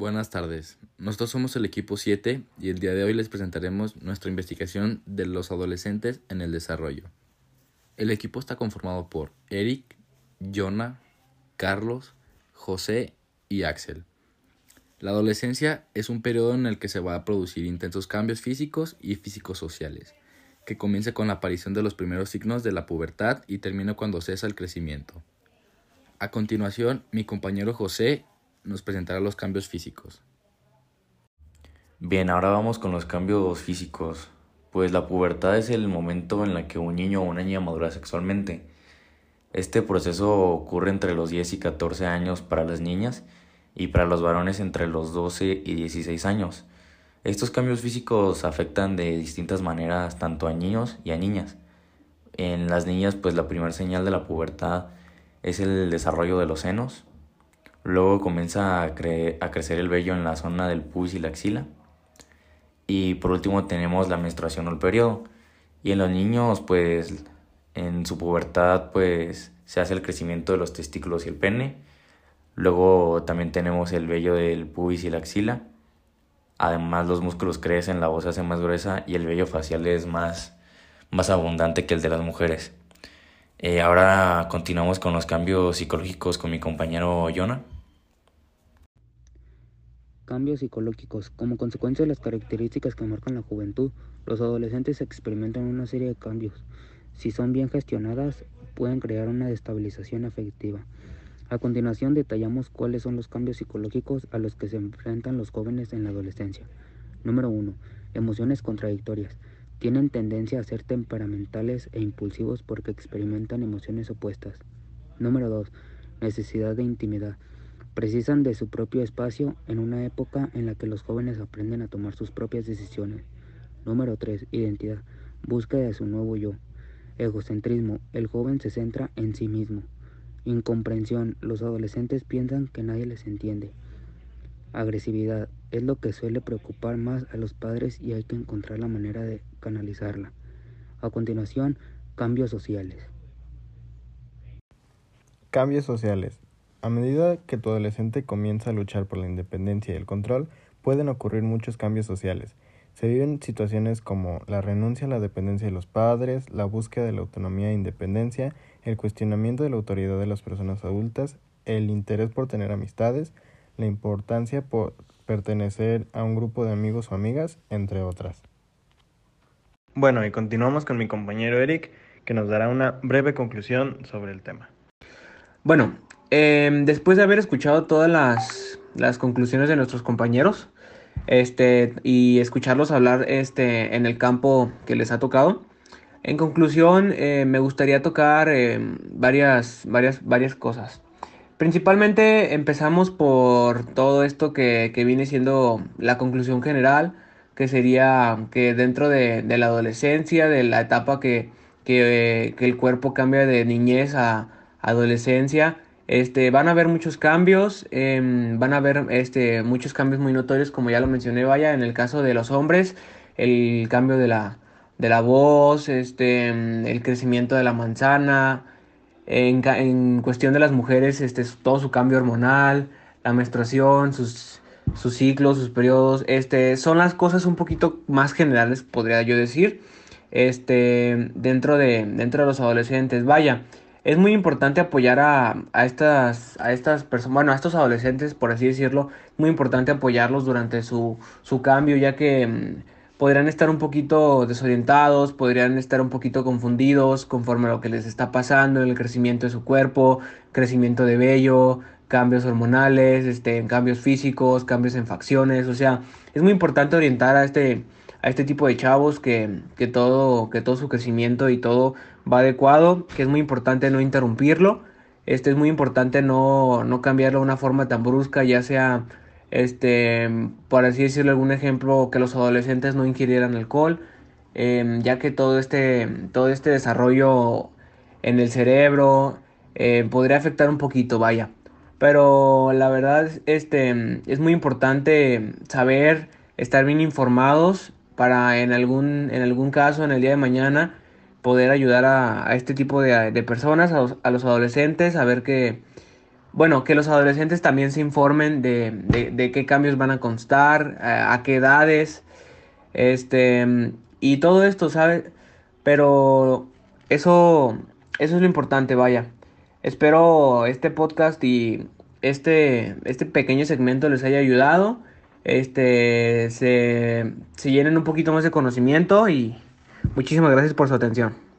Buenas tardes. Nosotros somos el equipo 7 y el día de hoy les presentaremos nuestra investigación de los adolescentes en el desarrollo. El equipo está conformado por Eric, Jonah, Carlos, José y Axel. La adolescencia es un periodo en el que se va a producir intensos cambios físicos y físicos sociales, que comienza con la aparición de los primeros signos de la pubertad y termina cuando cesa el crecimiento. A continuación, mi compañero José nos presentará los cambios físicos. Bien, ahora vamos con los cambios físicos. Pues la pubertad es el momento en el que un niño o una niña madura sexualmente. Este proceso ocurre entre los 10 y 14 años para las niñas y para los varones entre los 12 y 16 años. Estos cambios físicos afectan de distintas maneras tanto a niños y a niñas. En las niñas, pues la primera señal de la pubertad es el desarrollo de los senos, Luego comienza a, crecer el vello en la zona del pubis y la axila. Y por último tenemos la menstruación o el periodo. Y en los niños, pues en su pubertad, pues se hace el crecimiento de los testículos y el pene. Luego también tenemos el vello del pubis y la axila. Además los músculos crecen, la voz se hace más gruesa y el vello facial es más, más abundante que el de las mujeres. Eh, ahora continuamos con los cambios psicológicos con mi compañero Jonah. Cambios psicológicos. Como consecuencia de las características que marcan la juventud, los adolescentes experimentan una serie de cambios. Si son bien gestionadas, pueden crear una destabilización afectiva. A continuación detallamos cuáles son los cambios psicológicos a los que se enfrentan los jóvenes en la adolescencia. Número 1. Emociones contradictorias. Tienen tendencia a ser temperamentales e impulsivos porque experimentan emociones opuestas. Número 2. Necesidad de intimidad. Precisan de su propio espacio en una época en la que los jóvenes aprenden a tomar sus propias decisiones. Número 3. Identidad. Búsqueda de su nuevo yo. Egocentrismo. El joven se centra en sí mismo. Incomprensión. Los adolescentes piensan que nadie les entiende. Agresividad es lo que suele preocupar más a los padres y hay que encontrar la manera de canalizarla. A continuación, cambios sociales. Cambios sociales. A medida que tu adolescente comienza a luchar por la independencia y el control, pueden ocurrir muchos cambios sociales. Se viven situaciones como la renuncia a la dependencia de los padres, la búsqueda de la autonomía e independencia, el cuestionamiento de la autoridad de las personas adultas, el interés por tener amistades, la importancia por pertenecer a un grupo de amigos o amigas, entre otras. Bueno, y continuamos con mi compañero Eric, que nos dará una breve conclusión sobre el tema. Bueno, em, después de haber escuchado todas las, las, conclusiones de nuestros compañeros, este, y escucharlos hablar este, en el campo que les ha tocado, en conclusión, eh, me gustaría tocar em, varias, varias, varias cosas. Principalmente empezamos por todo esto que, viene siendo la conclusión general, que sería que dentro de, la adolescencia, de la etapa que, el cuerpo cambia de niñez a adolescencia, este, van a haber muchos cambios, em, van a haber este, muchos cambios muy notorios, como ya lo mencioné, vaya, en el caso de los hombres, el cambio de la, de la voz, este, el crecimiento de la manzana, en, cuestión de las mujeres, este, todo su cambio hormonal, la menstruación, sus, sus ciclos, sus periodos, este, son las cosas un poquito más generales, podría yo decir, este, dentro de, dentro de los adolescentes. Vaya, es muy importante apoyar a, a estas, a estas personas, bueno, a estos adolescentes, por así decirlo, muy importante apoyarlos durante su, su cambio, ya que mm, podrían estar un poquito desorientados, podrían estar un poquito confundidos conforme a lo que les está pasando el crecimiento de su cuerpo, crecimiento de vello, cambios hormonales, este, cambios físicos, cambios en facciones, o sea, es muy importante orientar a este, a este tipo de chavos que, que, todo, que todo su crecimiento y todo va adecuado, que es muy importante no interrumpirlo, este es muy importante no, no cambiarlo de una forma tan brusca, ya sea este, por así decirlo, algún ejemplo, que los adolescentes no ingirieran alcohol, em, ya que todo este, todo este desarrollo en el cerebro eh, podría afectar un poquito, vaya. Pero la verdad este, es muy importante saber, estar bien informados para en algún, en algún caso, en el día de mañana, poder ayudar a, este tipo de, personas, a los, a los adolescentes, a ver que bueno, que los adolescentes también se informen de, de, qué cambios van a constar, a, qué edades, este, y todo esto, ¿sabes? Pero eso, eso es lo importante, vaya. Espero este podcast y este, este pequeño segmento les haya ayudado. Este, se, se llenen un poquito más de conocimiento y muchísimas gracias por su atención.